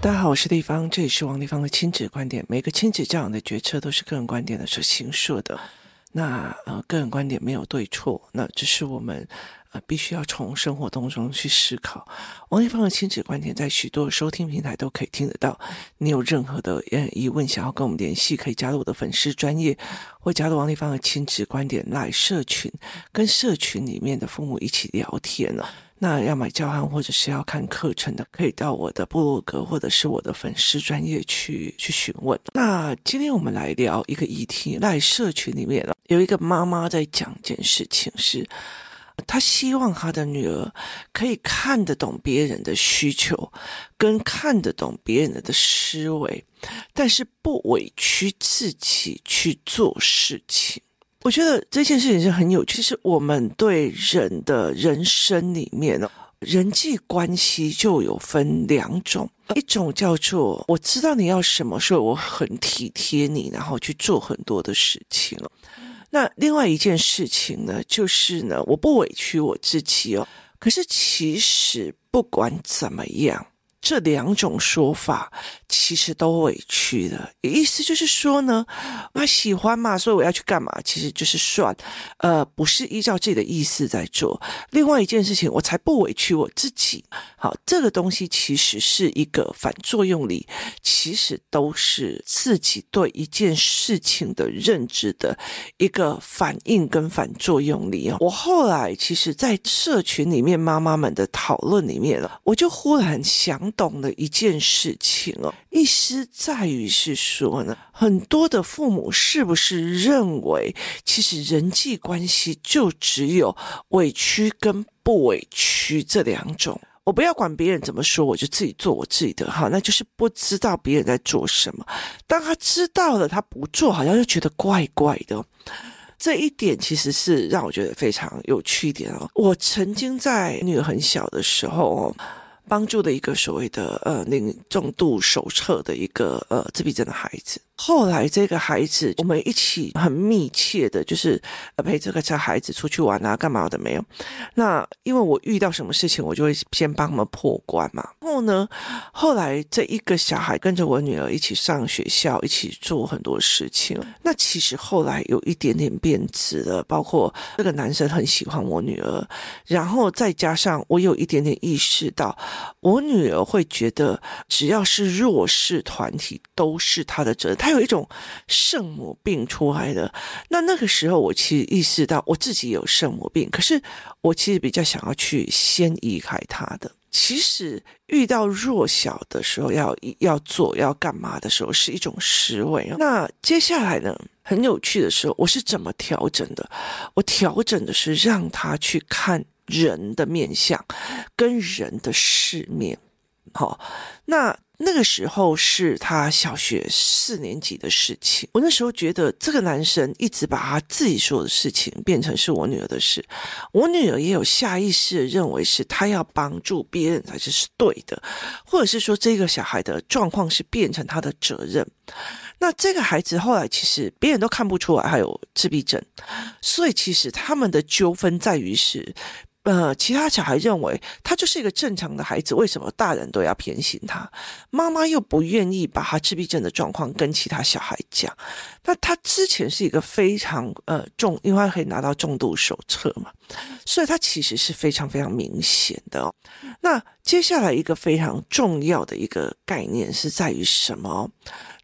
大家好，我是丽芳，这里是王丽芳的亲子观点。每个亲子教养的决策都是个人观点的所形设的。那呃，个人观点没有对错，那只是我们呃必须要从生活当中去思考。王丽芳的亲子观点在许多收听平台都可以听得到。你有任何的疑问想要跟我们联系，可以加入我的粉丝专业，或加入王丽芳的亲子观点来社群，跟社群里面的父母一起聊天了。那要买教案或者是要看课程的，可以到我的部落格或者是我的粉丝专业去去询问。那今天我们来聊一个议题，在社群里面有一个妈妈在讲一件事情，是她希望她的女儿可以看得懂别人的需求，跟看得懂别人的思维，但是不委屈自己去做事情。我觉得这件事情是很有趣，是我们对人的人生里面呢，人际关系就有分两种，一种叫做我知道你要什么，所以我很体贴你，然后去做很多的事情。那另外一件事情呢，就是呢，我不委屈我自己哦，可是其实不管怎么样。这两种说法其实都委屈的，意思就是说呢，他喜欢嘛，所以我要去干嘛？其实就是算，呃，不是依照自己的意思在做。另外一件事情，我才不委屈我自己。好，这个东西其实是一个反作用力，其实都是自己对一件事情的认知的一个反应跟反作用力。我后来其实，在社群里面妈妈们的讨论里面了，我就忽然想。懂了一件事情哦，意思在于是说呢，很多的父母是不是认为，其实人际关系就只有委屈跟不委屈这两种？我不要管别人怎么说，我就自己做我自己的，好，那就是不知道别人在做什么。当他知道了，他不做，好像又觉得怪怪的。这一点其实是让我觉得非常有趣一点哦。我曾经在女儿很小的时候哦。帮助的一个所谓的呃，那重度手册的一个呃自闭症的孩子。后来这个孩子，我们一起很密切的，就是陪这个小孩子出去玩啊，干嘛的没有？那因为我遇到什么事情，我就会先帮他们破关嘛。然后呢，后来这一个小孩跟着我女儿一起上学校，一起做很多事情。那其实后来有一点点变质了，包括这个男生很喜欢我女儿，然后再加上我有一点点意识到。我女儿会觉得，只要是弱势团体都是她的责任。有一种圣母病出来的。那那个时候，我其实意识到我自己有圣母病，可是我其实比较想要去先移开他的。其实遇到弱小的时候，要要做要干嘛的时候，是一种思维。那接下来呢，很有趣的时候，我是怎么调整的？我调整的是让他去看。人的面相跟人的世面，好，那那个时候是他小学四年级的事情。我那时候觉得这个男生一直把他自己说的事情变成是我女儿的事，我女儿也有下意识的认为是他要帮助别人才是是对的，或者是说这个小孩的状况是变成他的责任。那这个孩子后来其实别人都看不出来还有自闭症，所以其实他们的纠纷在于是。呃，其他小孩认为他就是一个正常的孩子，为什么大人都要偏心他？妈妈又不愿意把他自闭症的状况跟其他小孩讲。那他之前是一个非常呃重，因为他可以拿到重度手册嘛，所以他其实是非常非常明显的哦。那接下来一个非常重要的一个概念是在于什么？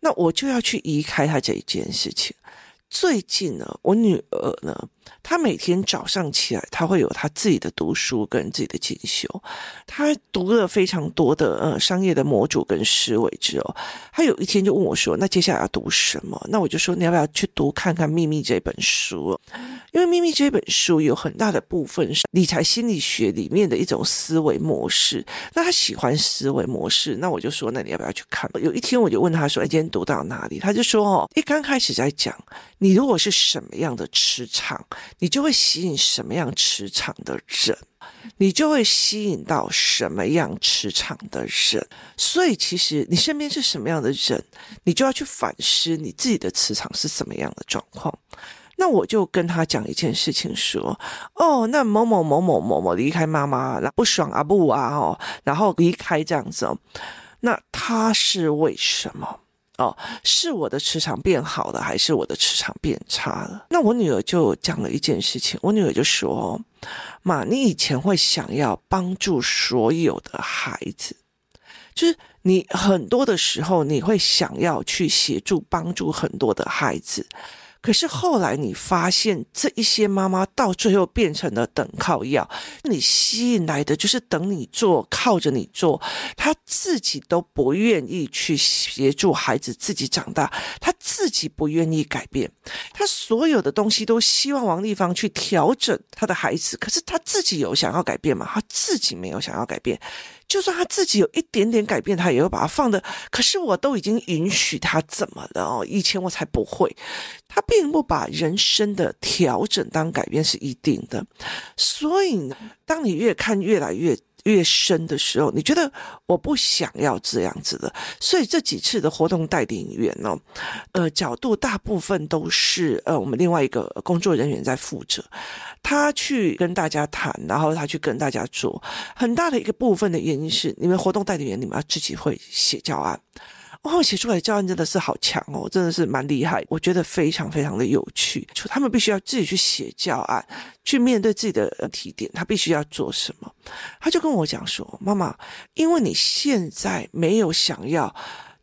那我就要去移开他这一件事情。最近呢，我女儿呢，他每天早上起来，他会有他自己的读书跟自己的进修。他读了非常多的呃商业的模组跟思维之后，他有一天就问我说：“那接下来要读什么？”那我就说：“你要不要去读看看《秘密》这本书？因为《秘密》这本书有很大的部分是理财心理学里面的一种思维模式。那他喜欢思维模式，那我就说：那你要不要去看？有一天我就问他说：“哎，今天读到哪里？”他就说：“哦，一刚开始在讲。”你如果是什么样的磁场，你就会吸引什么样磁场的人，你就会吸引到什么样磁场的人。所以，其实你身边是什么样的人，你就要去反思你自己的磁场是什么样的状况。那我就跟他讲一件事情，说，哦，那某某某某某某离开妈妈，然不爽啊不啊哦，然后离开这样子，那他是为什么？哦，是我的磁场变好了，还是我的磁场变差了？那我女儿就讲了一件事情，我女儿就说：“妈，你以前会想要帮助所有的孩子，就是你很多的时候你会想要去协助帮助很多的孩子。”可是后来你发现，这一些妈妈到最后变成了等靠要，你吸引来的就是等你做，靠着你做，她自己都不愿意去协助孩子自己长大，她自己不愿意改变，他所有的东西都希望往地方去调整他的孩子，可是他自己有想要改变吗？他自己没有想要改变。就算他自己有一点点改变，他也会把它放的。可是我都已经允许他怎么了哦？以前我才不会。他并不把人生的调整当改变是一定的。所以呢，当你越看越来越。越深的时候，你觉得我不想要这样子的，所以这几次的活动代理员呢，呃，角度大部分都是呃我们另外一个工作人员在负责，他去跟大家谈，然后他去跟大家做，很大的一个部分的原因是，你们活动代理员你们要自己会写教案。写出来的教案真的是好强哦，真的是蛮厉害，我觉得非常非常的有趣。就他们必须要自己去写教案，去面对自己的提点，他必须要做什么？他就跟我讲说：“妈妈，因为你现在没有想要。”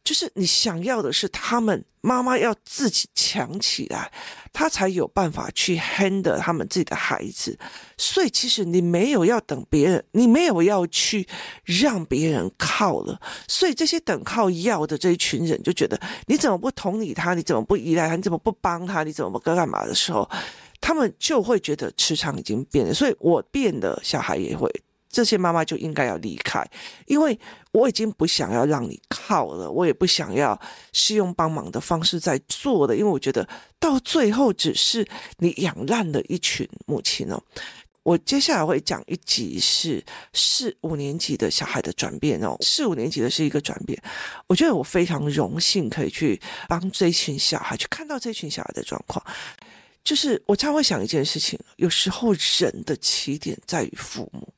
就是你想要的是他们妈妈要自己强起来，他才有办法去 handle 他们自己的孩子。所以其实你没有要等别人，你没有要去让别人靠了。所以这些等靠要的这一群人就觉得你怎么不同理他，你怎么不依赖他，你怎么不帮他，你怎么不干干嘛的时候，他们就会觉得磁场已经变了。所以我变的小孩也会。这些妈妈就应该要离开，因为我已经不想要让你靠了，我也不想要是用帮忙的方式在做的，因为我觉得到最后只是你养烂了一群母亲哦。我接下来会讲一集是四五年级的小孩的转变哦，四五年级的是一个转变，我觉得我非常荣幸可以去帮这群小孩去看到这群小孩的状况，就是我常会想一件事情，有时候人的起点在于父母。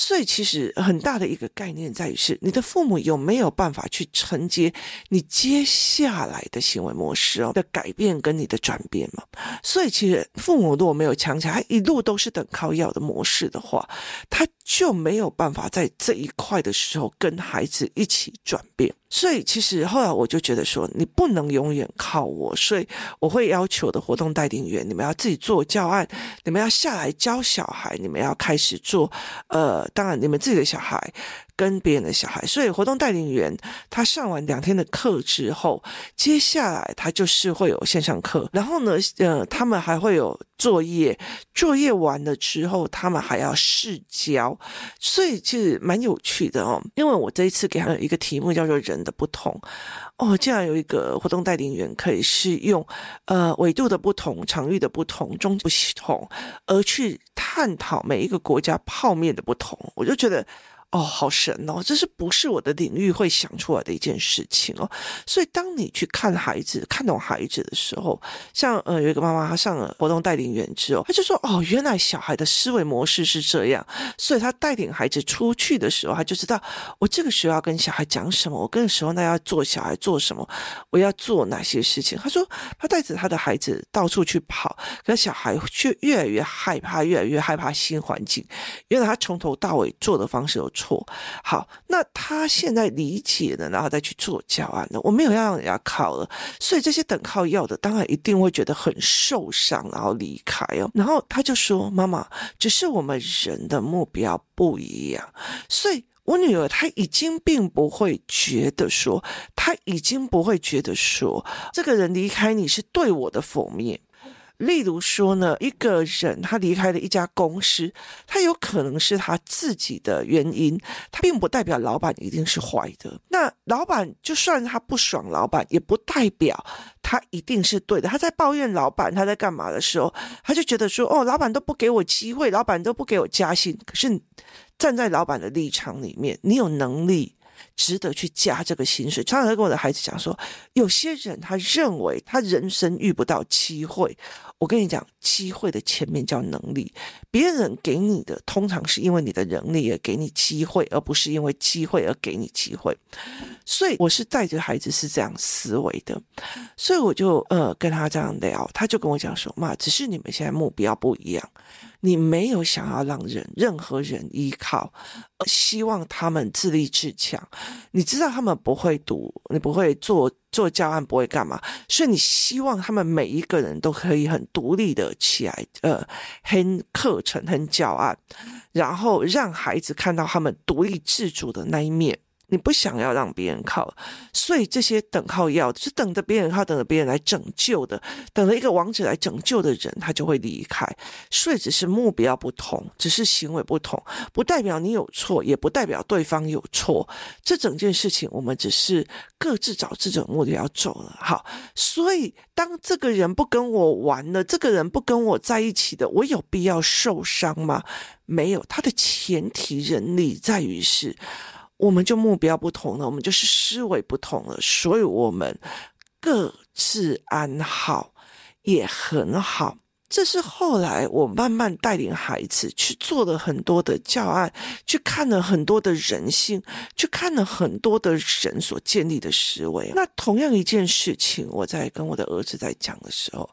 所以，其实很大的一个概念在于是，你的父母有没有办法去承接你接下来的行为模式哦的改变跟你的转变嘛？所以，其实父母如果没有强起来，一路都是等靠要的模式的话，他就没有办法在这一块的时候跟孩子一起转变。所以，其实后来我就觉得说，你不能永远靠我，所以我会要求的活动代理员，你们要自己做教案，你们要下来教小孩，你们要开始做，呃。当然，你们自己的小孩跟别人的小孩，所以活动带领员他上完两天的课之后，接下来他就是会有线上课，然后呢，呃，他们还会有作业，作业完了之后，他们还要试教，所以其实蛮有趣的哦。因为我这一次给他们一个题目叫做“人的不同”，哦，竟然有一个活动带领员可以是用呃纬度的不同、场域的不同、中不同而去探讨每一个国家泡面的不同。我就觉得。哦，好神哦！这是不是我的领域会想出来的一件事情哦？所以当你去看孩子、看懂孩子的时候，像呃有一个妈妈，她上了活动带领员之后，她就说：“哦，原来小孩的思维模式是这样。”所以她带领孩子出去的时候，她就知道我这个时候要跟小孩讲什么，我跟时候那要做小孩做什么，我要做哪些事情。她说她带着她的孩子到处去跑，可是小孩却越来越害怕，越来越害怕新环境。原来他从头到尾做的方式有。错，好，那他现在理解了，然后再去做教案了。我没有要让人家靠了，所以这些等靠要的，当然一定会觉得很受伤，然后离开哦。然后他就说：“妈妈，只是我们人的目标不一样。”所以，我女儿她已经并不会觉得说，她已经不会觉得说，这个人离开你是对我的否面。例如说呢，一个人他离开了一家公司，他有可能是他自己的原因，他并不代表老板一定是坏的。那老板就算他不爽老板，也不代表他一定是对的。他在抱怨老板，他在干嘛的时候，他就觉得说：“哦，老板都不给我机会，老板都不给我加薪。”可是站在老板的立场里面，你有能力。值得去加这个薪水。常常跟我的孩子讲说，有些人他认为他人生遇不到机会。我跟你讲，机会的前面叫能力。别人给你的，通常是因为你的能力而给你机会，而不是因为机会而给你机会。所以我是带着孩子是这样思维的，所以我就呃跟他这样聊，他就跟我讲说：“妈，只是你们现在目标不一样。”你没有想要让人任何人依靠，而希望他们自立自强。你知道他们不会读，你不会做做教案，不会干嘛，所以你希望他们每一个人都可以很独立的起来，呃，很课程，很教案，然后让孩子看到他们独立自主的那一面。你不想要让别人靠，所以这些等靠要是等着别人靠，等着别人来拯救的，等着一个王子来拯救的人，他就会离开。所以只是目标不同，只是行为不同，不代表你有错，也不代表对方有错。这整件事情，我们只是各自找自己的目标走了。好，所以当这个人不跟我玩了，这个人不跟我在一起的，我有必要受伤吗？没有。他的前提人力在于是。我们就目标不同了，我们就是思维不同了，所以我们各自安好也很好。这是后来我慢慢带领孩子去做了很多的教案，去看了很多的人性，去看了很多的人所建立的思维。那同样一件事情，我在跟我的儿子在讲的时候，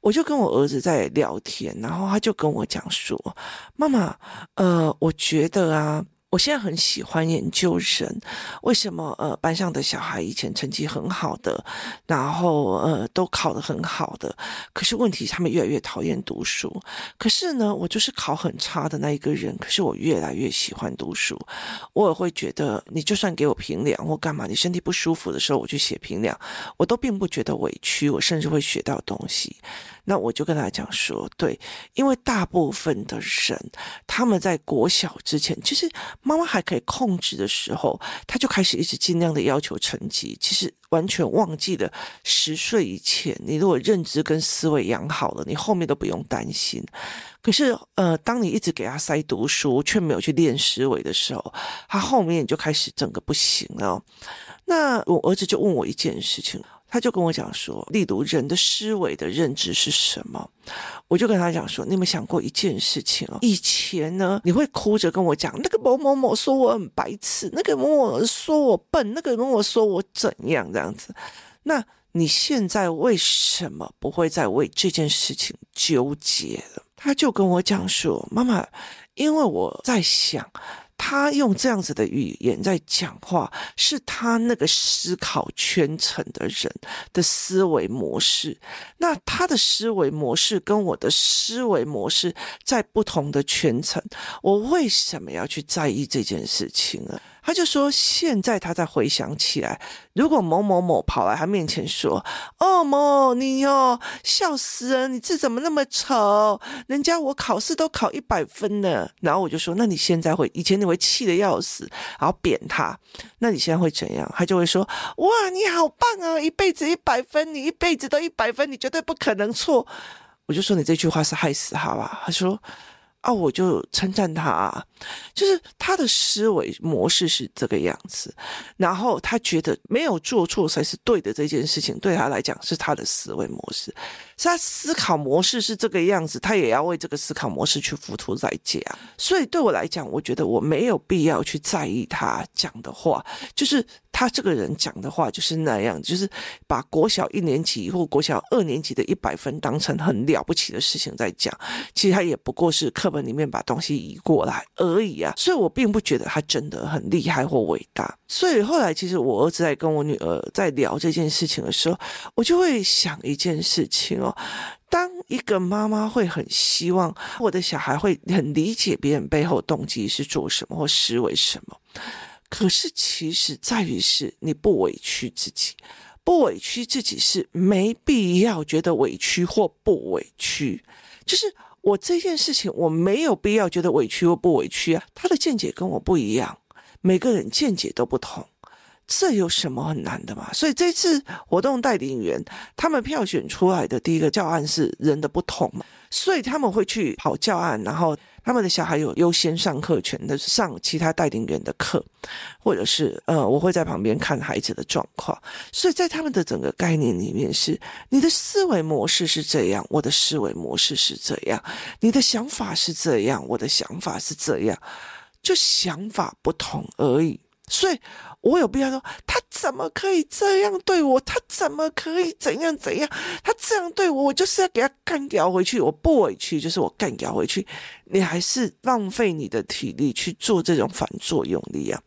我就跟我儿子在聊天，然后他就跟我讲说：“妈妈，呃，我觉得啊。”我现在很喜欢研究人，为什么呃班上的小孩以前成绩很好的，然后呃都考得很好的，可是问题他们越来越讨厌读书。可是呢，我就是考很差的那一个人，可是我越来越喜欢读书。我也会觉得，你就算给我评量或干嘛，你身体不舒服的时候我去写评量，我都并不觉得委屈，我甚至会学到东西。那我就跟他讲说，对，因为大部分的人他们在国小之前，其实。妈妈还可以控制的时候，他就开始一直尽量的要求成绩。其实完全忘记了十岁以前，你如果认知跟思维养好了，你后面都不用担心。可是，呃，当你一直给他塞读书，却没有去练思维的时候，他后面就开始整个不行了。那我儿子就问我一件事情。他就跟我讲说，例如人的思维的认知是什么？我就跟他讲说，你有没有想过一件事情哦？以前呢，你会哭着跟我讲，那个某某某说我很白痴，那个某某说我笨，那个某某说我怎样这样子。那你现在为什么不会再为这件事情纠结了？他就跟我讲说，妈妈，因为我在想。他用这样子的语言在讲话，是他那个思考圈层的人的思维模式。那他的思维模式跟我的思维模式在不同的圈层，我为什么要去在意这件事情呢？他就说，现在他再回想起来，如果某某某跑来他面前说：“哦，某你哦，笑死人，你字怎么那么丑？人家我考试都考一百分呢。”然后我就说：“那你现在会？以前你会气得要死，然后扁他，那你现在会怎样？”他就会说：“哇，你好棒啊，一辈子一百分，你一辈子都一百分，你绝对不可能错。”我就说：“你这句话是害死他吧？”他说。啊，我就称赞他啊，就是他的思维模式是这个样子，然后他觉得没有做错才是对的这件事情，对他来讲是他的思维模式，他思考模式是这个样子，他也要为这个思考模式去付出代价。所以对我来讲，我觉得我没有必要去在意他讲的话，就是。他这个人讲的话就是那样，就是把国小一年级或国小二年级的一百分当成很了不起的事情在讲，其实他也不过是课本里面把东西移过来而已啊。所以我并不觉得他真的很厉害或伟大。所以后来其实我儿子在跟我女儿在聊这件事情的时候，我就会想一件事情哦，当一个妈妈会很希望我的小孩会很理解别人背后动机是做什么或思维什么。可是，其实在于是你不委屈自己，不委屈自己是没必要觉得委屈或不委屈。就是我这件事情，我没有必要觉得委屈或不委屈啊。他的见解跟我不一样，每个人见解都不同，这有什么很难的嘛？所以这次活动带领员他们票选出来的第一个教案是人的不同嘛，所以他们会去跑教案，然后。他们的小孩有优先上课权的，上其他带领员的课，或者是呃，我会在旁边看孩子的状况。所以在他们的整个概念里面是，你的思维模式是这样，我的思维模式是这样，你的想法是这样，我的想法是这样，就想法不同而已。所以，我有必要说，他怎么可以这样对我？他怎么可以怎样怎样？他这样对我，我就是要给他干掉回去。我不委屈，就是我干掉回去。你还是浪费你的体力去做这种反作用力啊！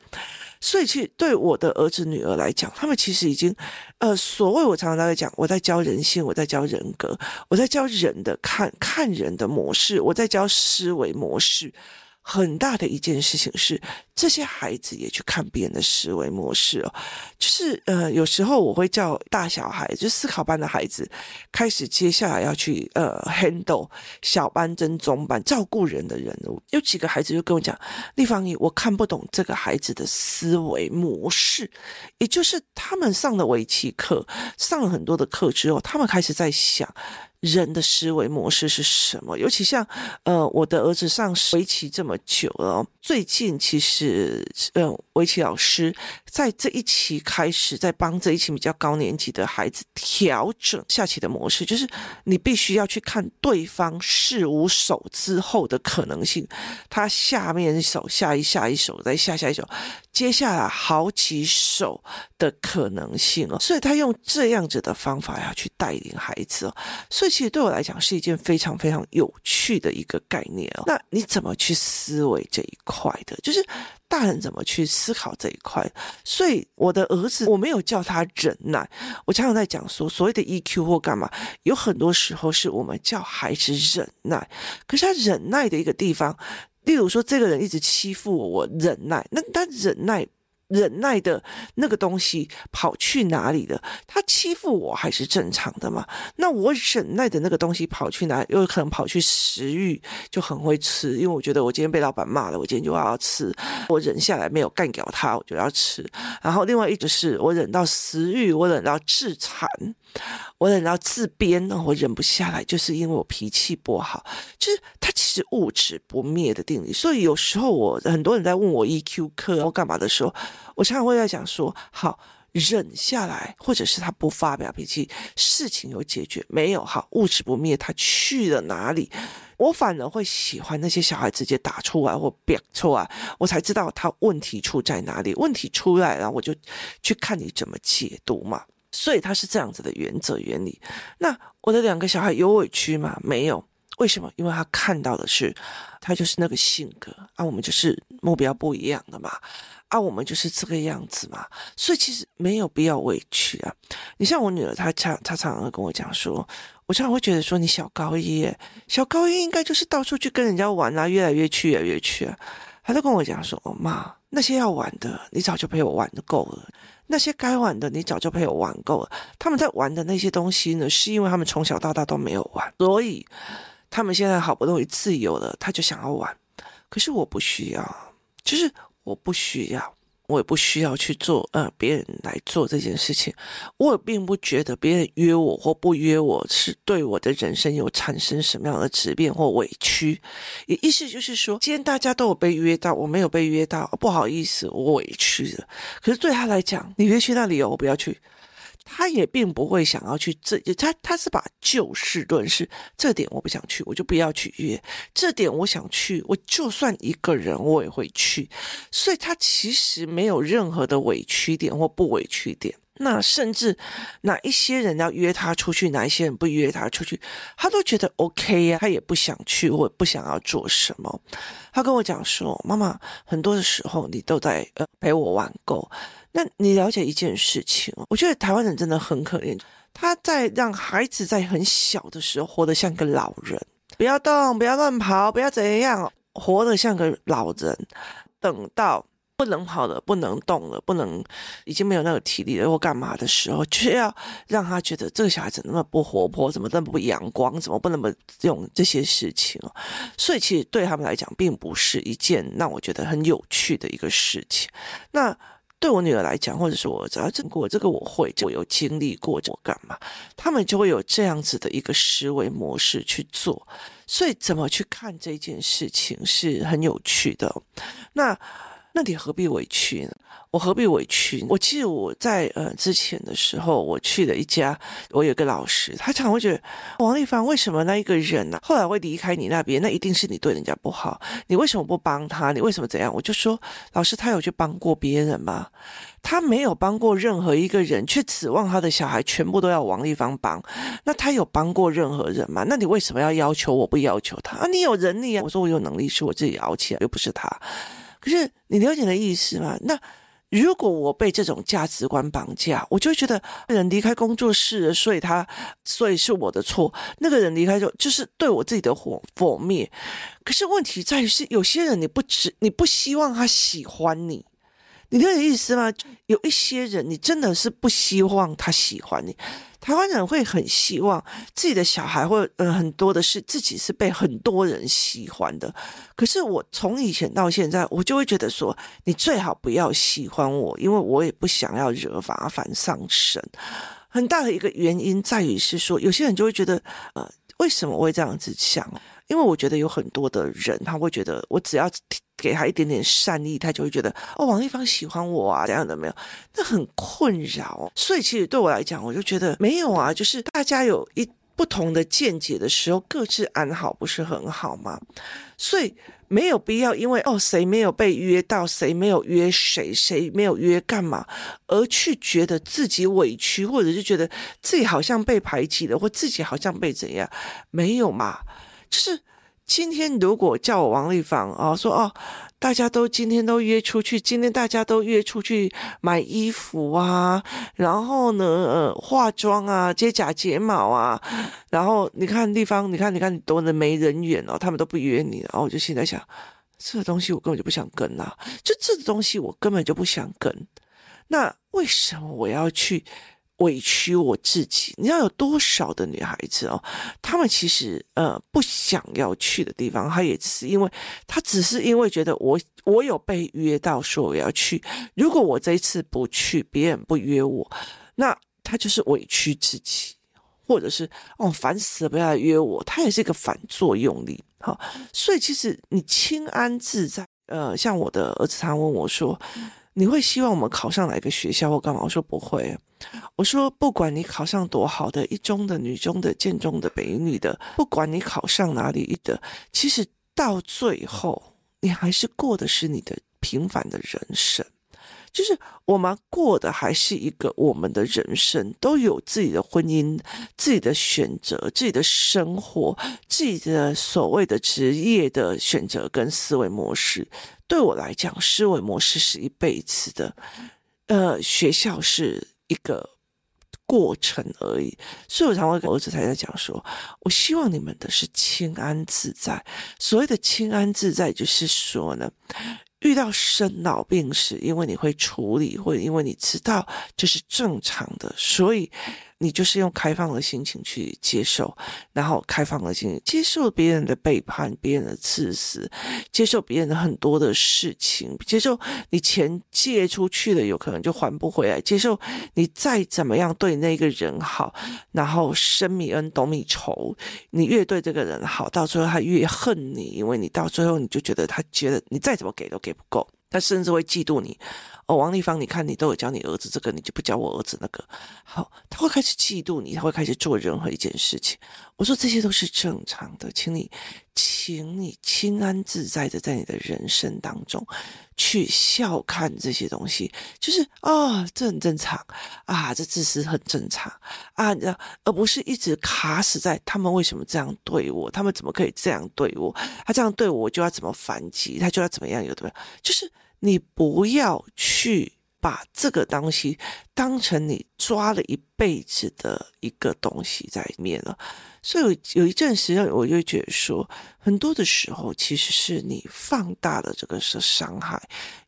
所以，其实对我的儿子女儿来讲，他们其实已经，呃，所谓我常常在讲，我在教人性，我在教人格，我在教人的看看人的模式，我在教思维模式。很大的一件事情是，这些孩子也去看别人的思维模式哦，就是呃，有时候我会叫大小孩，就思考班的孩子，开始接下来要去呃 handle 小班、跟中班照顾人的人。有几个孩子就跟我讲，立方姨，我看不懂这个孩子的思维模式，也就是他们上了围棋课，上了很多的课之后，他们开始在想。人的思维模式是什么？尤其像，呃，我的儿子上围棋这么久了，最近其实，呃，围棋老师在这一期开始在帮这一期比较高年级的孩子调整下棋的模式，就是你必须要去看对方四五手之后的可能性，他下面一手下一下一手再下下一手，接下来好几手的可能性哦，所以他用这样子的方法要去带领孩子哦，所以。其实对我来讲是一件非常非常有趣的一个概念哦。那你怎么去思维这一块的？就是大人怎么去思考这一块？所以我的儿子，我没有叫他忍耐。我常常在讲说，所谓的 EQ 或干嘛，有很多时候是我们叫孩子忍耐。可是他忍耐的一个地方，例如说这个人一直欺负我，我忍耐。那他忍耐。忍耐的那个东西跑去哪里了？他欺负我还是正常的嘛？那我忍耐的那个东西跑去哪里？又可能跑去食欲，就很会吃，因为我觉得我今天被老板骂了，我今天就要吃。我忍下来没有干掉他，我就要吃。然后另外一个是我忍到食欲，我忍到自残。我忍到自编呢，我忍不下来，就是因为我脾气不好。就是它其实物质不灭的定理，所以有时候我很多人在问我 EQ 课要干嘛的时候，我常常会在讲说：好，忍下来，或者是他不发表脾气，事情有解决没有？好，物质不灭，他去了哪里？我反而会喜欢那些小孩直接打出来或表出来，我才知道他问题出在哪里。问题出来了，我就去看你怎么解读嘛。所以他是这样子的原则原理。那我的两个小孩有委屈吗？没有。为什么？因为他看到的是，他就是那个性格啊，我们就是目标不一样的嘛，啊，我们就是这个样子嘛。所以其实没有必要委屈啊。你像我女儿，她常她常常跟我讲说，我常常会觉得说，你小高一，小高一应该就是到处去跟人家玩啊，越来越去，越来越去啊。她就跟我讲说，哦妈，那些要玩的，你早就陪我玩的够了。那些该玩的，你早就陪我玩够了。他们在玩的那些东西呢，是因为他们从小到大都没有玩，所以他们现在好不容易自由了，他就想要玩。可是我不需要，就是我不需要。我也不需要去做，呃，别人来做这件事情。我也并不觉得别人约我或不约我是对我的人生有产生什么样的质变或委屈。也意思就是说，今天大家都有被约到，我没有被约到，不好意思，我委屈了。可是对他来讲，你约去那里哦，我不要去。他也并不会想要去这，他他是把就事论事，这点我不想去，我就不要去约；这点我想去，我就算一个人我也会去。所以他其实没有任何的委屈点或不委屈点。那甚至哪一些人要约他出去，哪一些人不约他出去，他都觉得 OK 呀，他也不想去或不想要做什么。他跟我讲说：“妈妈，很多的时候你都在呃陪我玩够。”那你了解一件事情，我觉得台湾人真的很可怜，他在让孩子在很小的时候活得像个老人，不要动，不要乱跑，不要怎样，活得像个老人，等到不能跑了，不能动了，不能已经没有那个体力了或干嘛的时候，却要让他觉得这个小孩子那么不活泼，怎么那么不阳光，怎么不那么用这些事情？所以其实对他们来讲，并不是一件让我觉得很有趣的一个事情。那。对我女儿来讲，或者是我只要经过这个，我会，我有经历过，我干嘛？他们就会有这样子的一个思维模式去做。所以，怎么去看这件事情是很有趣的。那。那你何必委屈呢？我何必委屈？我记得我在呃之前的时候，我去了一家，我有个老师，他常会觉得王丽芳为什么那一个人呢、后来会离开你那边？那一定是你对人家不好，你为什么不帮他？你为什么怎样？我就说，老师他有去帮过别人吗？他没有帮过任何一个人，却指望他的小孩全部都要王丽芳帮。那他有帮过任何人吗？那你为什么要要求我不要求他？啊，你有能力啊！我说我有能力，是我自己熬起来，又不是他。可是你了解的意思吗？那如果我被这种价值观绑架，我就会觉得人离开工作室，所以他所以是我的错。那个人离开就就是对我自己的火毁灭。可是问题在于是有些人你不只你不希望他喜欢你。你了解意思吗？有一些人，你真的是不希望他喜欢你。台湾人会很希望自己的小孩，或呃很多的是自己是被很多人喜欢的。可是我从以前到现在，我就会觉得说，你最好不要喜欢我，因为我也不想要惹麻烦上身。很大的一个原因在于是说，有些人就会觉得，呃，为什么我会这样子想？因为我觉得有很多的人，他会觉得我只要给他一点点善意，他就会觉得哦，王一芳喜欢我啊，这样的没有，那很困扰。所以其实对我来讲，我就觉得没有啊，就是大家有一不同的见解的时候，各自安好，不是很好吗？所以没有必要因为哦，谁没有被约到，谁没有约谁，谁没有约干嘛，而去觉得自己委屈，或者是觉得自己好像被排挤了，或自己好像被怎样，没有嘛。就是今天，如果叫我王丽芳啊，说哦，大家都今天都约出去，今天大家都约出去买衣服啊，然后呢，呃，化妆啊，接假睫毛啊，然后你看丽芳，你看，你看你多的没人缘哦，他们都不约你，然后我就现在想，这个东西我根本就不想跟啊，就这个东西我根本就不想跟，那为什么我要去？委屈我自己，你知道有多少的女孩子哦，她们其实呃不想要去的地方，她也只是因为她只是因为觉得我我有被约到说我要去，如果我这一次不去，别人不约我，那她就是委屈自己，或者是哦烦死了，不要来约我，她也是一个反作用力。好，所以其实你清安自在，呃，像我的儿子他问我说，你会希望我们考上哪个学校或干嘛？我说不会。我说，不管你考上多好的一中的、女中的、建中的、北女的，不管你考上哪里的，其实到最后，你还是过的是你的平凡的人生。就是我们过的还是一个我们的人生，都有自己的婚姻、自己的选择、自己的生活、自己的所谓的职业的选择跟思维模式。对我来讲，思维模式是一辈子的，呃，学校是一个过程而已。所以我常会跟儿子才在讲说，我希望你们的是清安自在。所谓的清安自在，就是说呢。遇到生老病死，因为你会处理，或者因为你知道这是正常的，所以你就是用开放的心情去接受，然后开放的心接受别人的背叛、别人的自私，接受别人的很多的事情，接受你钱借出去了，有可能就还不回来，接受你再怎么样对那个人好，然后生米恩，斗米仇，你越对这个人好，到最后他越恨你，因为你到最后你就觉得他觉得你再怎么给都给。不够，他甚至会嫉妒你哦，王丽芳，你看你都有教你儿子这个，你就不教我儿子那个。好，他会开始嫉妒你，他会开始做任何一件事情。我说这些都是正常的，请你，请你清安自在的在你的人生当中去笑看这些东西，就是啊、哦，这很正常啊，这自私很正常啊，而不是一直卡死在他们为什么这样对我，他们怎么可以这样对我，他这样对我，我就要怎么反击，他就要怎么样，有的，就是。你不要去把这个东西当成你抓了一辈子的一个东西在里面了，所以有一阵时间，我就觉得说，很多的时候其实是你放大了这个是伤害，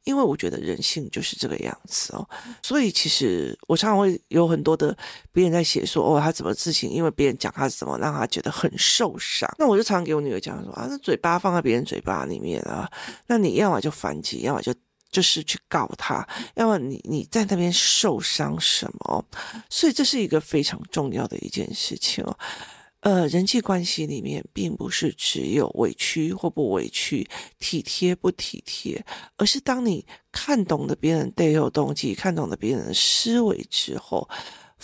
因为我觉得人性就是这个样子哦。所以其实我常常会有很多的别人在写说，哦，他怎么自信，因为别人讲他怎么让他觉得很受伤，那我就常常给我女儿讲说啊，那嘴巴放在别人嘴巴里面啊，那你要么就反击，要么就。就是去告他，要么你你在那边受伤什么？所以这是一个非常重要的一件事情哦。呃，人际关系里面并不是只有委屈或不委屈、体贴不体贴，而是当你看懂了别人背后动机，看懂了别人的思维之后，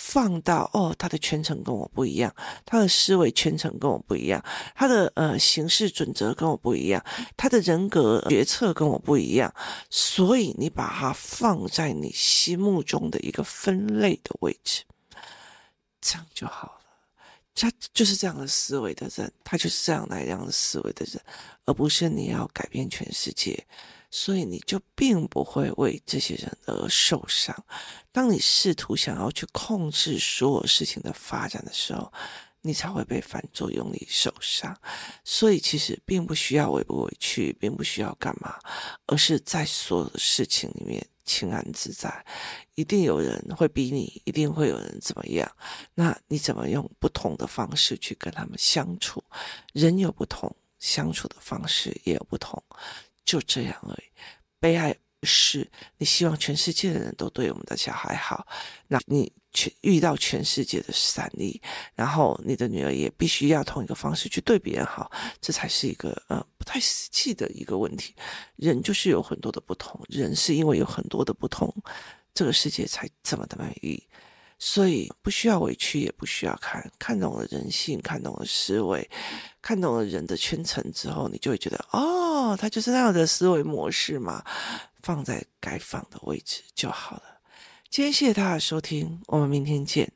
放到哦，他的圈层跟我不一样，他的思维圈层跟我不一样，他的呃行事准则跟我不一样，他的人格决策跟我不一样，所以你把它放在你心目中的一个分类的位置，这样就好了。他就是这样的思维的人，他就是这样那样的思维的人，而不是你要改变全世界，所以你就并不会为这些人而受伤。当你试图想要去控制所有事情的发展的时候，你才会被反作用力受伤。所以其实并不需要委不委屈，并不需要干嘛，而是在所有的事情里面。清安自在，一定有人会逼你，一定会有人怎么样？那你怎么用不同的方式去跟他们相处？人有不同，相处的方式也有不同，就这样而已。悲哀。是你希望全世界的人都对我们的小孩好，那你全遇到全世界的善意，然后你的女儿也必须要同一个方式去对别人好，这才是一个呃不太实际的一个问题。人就是有很多的不同，人是因为有很多的不同，这个世界才这么的美丽。所以不需要委屈，也不需要看，看懂了人性，看懂了思维，看懂了人的圈层之后，你就会觉得哦，他就是那样的思维模式嘛，放在该放的位置就好了。今天谢谢大家收听，我们明天见。